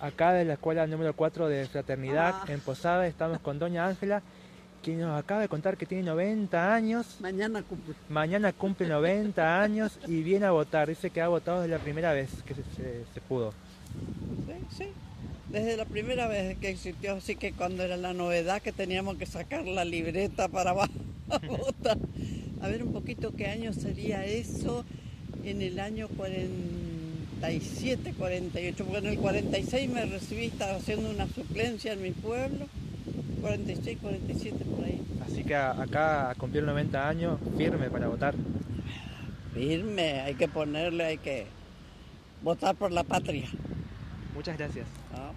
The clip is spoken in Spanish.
acá de la escuela número 4 de Fraternidad Ah. en Posada. Estamos con Doña Ángela, quien nos acaba de contar que tiene 90 años. Mañana cumple. Mañana cumple 90 años y viene a votar. Dice que ha votado desde la primera vez que se, se- se pudo. Sí, sí. Desde la primera vez que existió, así que cuando era la novedad que teníamos que sacar la libreta para votar. A ver un poquito qué año sería eso en el año 47, 48, porque en el 46 me recibí, estaba haciendo una suplencia en mi pueblo. 46, 47 por ahí. Así que a- acá cumplió 90 años, firme para votar. Firme, hay que ponerle, hay que votar por la patria. Muchas gracias. Ah.